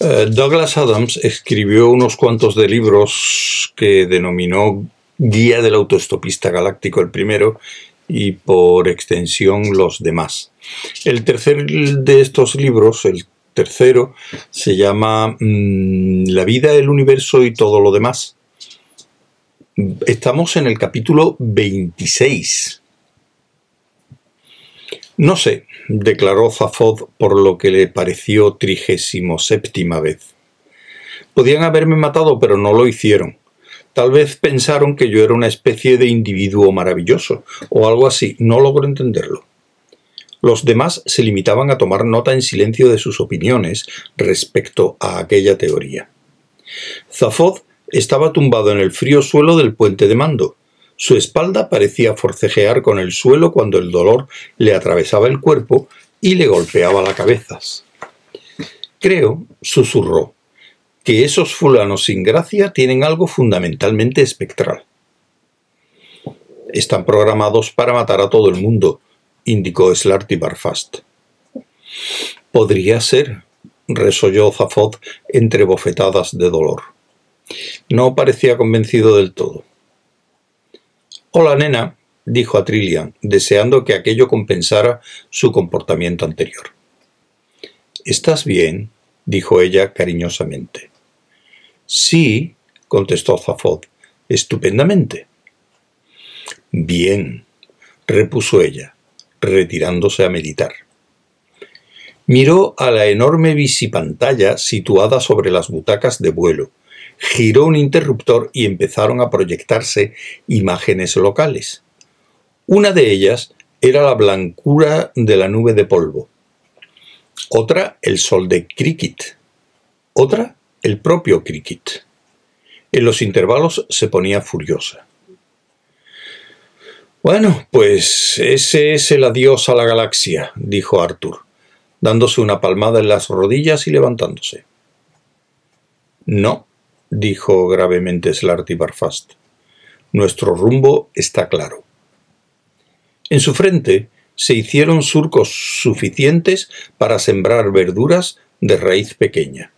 Eh, Douglas Adams escribió unos cuantos de libros que denominó Guía del Autoestopista Galáctico el primero y por extensión los demás. El tercer de estos libros, el tercero, se llama mm, La vida, el universo y todo lo demás. Estamos en el capítulo 26. No sé, declaró Zafod por lo que le pareció trigésimo séptima vez. Podían haberme matado, pero no lo hicieron. Tal vez pensaron que yo era una especie de individuo maravilloso, o algo así, no logro entenderlo. Los demás se limitaban a tomar nota en silencio de sus opiniones respecto a aquella teoría. Zafod estaba tumbado en el frío suelo del puente de mando, su espalda parecía forcejear con el suelo cuando el dolor le atravesaba el cuerpo y le golpeaba la cabeza. Creo, susurró, que esos fulanos sin gracia tienen algo fundamentalmente espectral. Están programados para matar a todo el mundo, indicó Slarty Barfast. Podría ser, resolló Zafod entre bofetadas de dolor. No parecía convencido del todo. Hola, nena, dijo a Trillian, deseando que aquello compensara su comportamiento anterior. ¿Estás bien? dijo ella cariñosamente. Sí, contestó Zafod, estupendamente. Bien, repuso ella, retirándose a meditar. Miró a la enorme visipantalla situada sobre las butacas de vuelo, giró un interruptor y empezaron a proyectarse imágenes locales. Una de ellas era la blancura de la nube de polvo. Otra, el sol de Cricket. Otra, el propio Cricket. En los intervalos se ponía furiosa. Bueno, pues ese es el adiós a la galaxia, dijo Arthur, dándose una palmada en las rodillas y levantándose. No, dijo gravemente Slarty Barfast. Nuestro rumbo está claro. En su frente se hicieron surcos suficientes para sembrar verduras de raíz pequeña.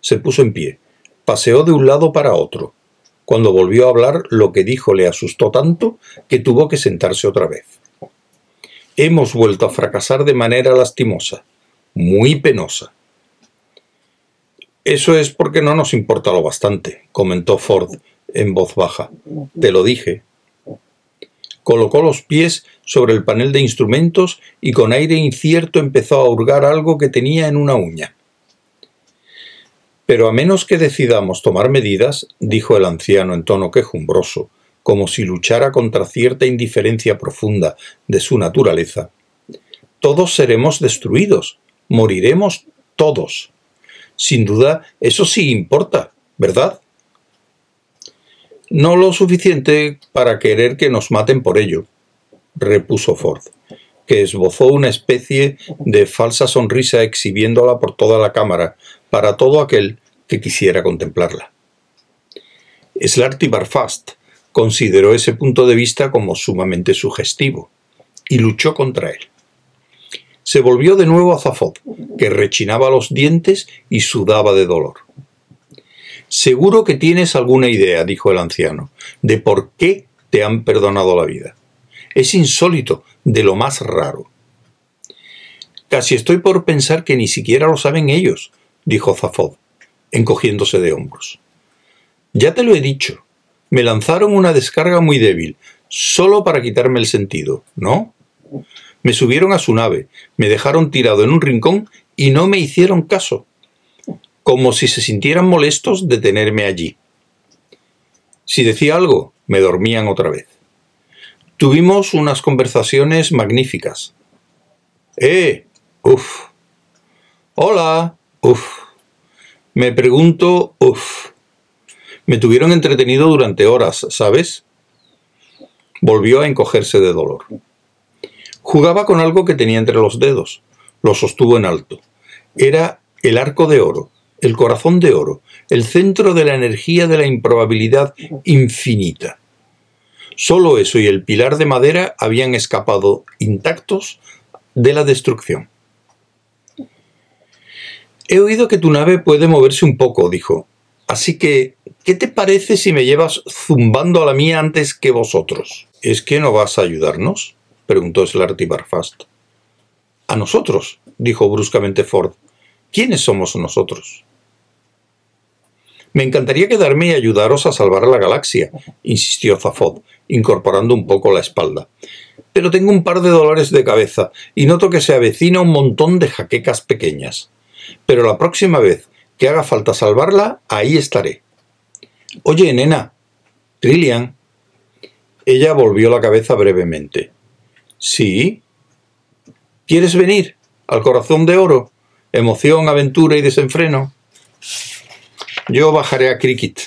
Se puso en pie, paseó de un lado para otro. Cuando volvió a hablar, lo que dijo le asustó tanto que tuvo que sentarse otra vez. Hemos vuelto a fracasar de manera lastimosa, muy penosa. Eso es porque no nos importa lo bastante, comentó Ford en voz baja. Te lo dije. Colocó los pies sobre el panel de instrumentos y con aire incierto empezó a hurgar algo que tenía en una uña. Pero a menos que decidamos tomar medidas, dijo el anciano en tono quejumbroso, como si luchara contra cierta indiferencia profunda de su naturaleza, todos seremos destruidos, moriremos todos. Sin duda, eso sí importa, ¿verdad? No lo suficiente para querer que nos maten por ello, repuso Ford, que esbozó una especie de falsa sonrisa exhibiéndola por toda la cámara para todo aquel que quisiera contemplarla. Slarty Barfast consideró ese punto de vista como sumamente sugestivo y luchó contra él. Se volvió de nuevo a Zafod, que rechinaba los dientes y sudaba de dolor. Seguro que tienes alguna idea, dijo el anciano, de por qué te han perdonado la vida. Es insólito, de lo más raro. Casi estoy por pensar que ni siquiera lo saben ellos, dijo Zafod, encogiéndose de hombros. Ya te lo he dicho. Me lanzaron una descarga muy débil, solo para quitarme el sentido, ¿no? Me subieron a su nave, me dejaron tirado en un rincón y no me hicieron caso, como si se sintieran molestos de tenerme allí. Si decía algo, me dormían otra vez. Tuvimos unas conversaciones magníficas. ¡Eh! ¡Uf! ¡Hola! ¡Uf! Me pregunto, ¡uf! Me tuvieron entretenido durante horas, ¿sabes? Volvió a encogerse de dolor. Jugaba con algo que tenía entre los dedos. Lo sostuvo en alto. Era el arco de oro, el corazón de oro, el centro de la energía de la improbabilidad infinita. Solo eso y el pilar de madera habían escapado intactos de la destrucción. He oído que tu nave puede moverse un poco, dijo. Así que, ¿qué te parece si me llevas zumbando a la mía antes que vosotros? ¿Es que no vas a ayudarnos? Preguntó Slarty Barfast. ¿A nosotros? dijo bruscamente Ford. ¿Quiénes somos nosotros? Me encantaría quedarme y ayudaros a salvar a la galaxia, insistió Zafod, incorporando un poco la espalda. Pero tengo un par de dólares de cabeza y noto que se avecina un montón de jaquecas pequeñas. Pero la próxima vez que haga falta salvarla, ahí estaré. Oye, nena. Trillian. Ella volvió la cabeza brevemente. ¿Sí? ¿Quieres venir? ¿Al corazón de oro? ¿Emoción, aventura y desenfreno? Yo bajaré a Cricket.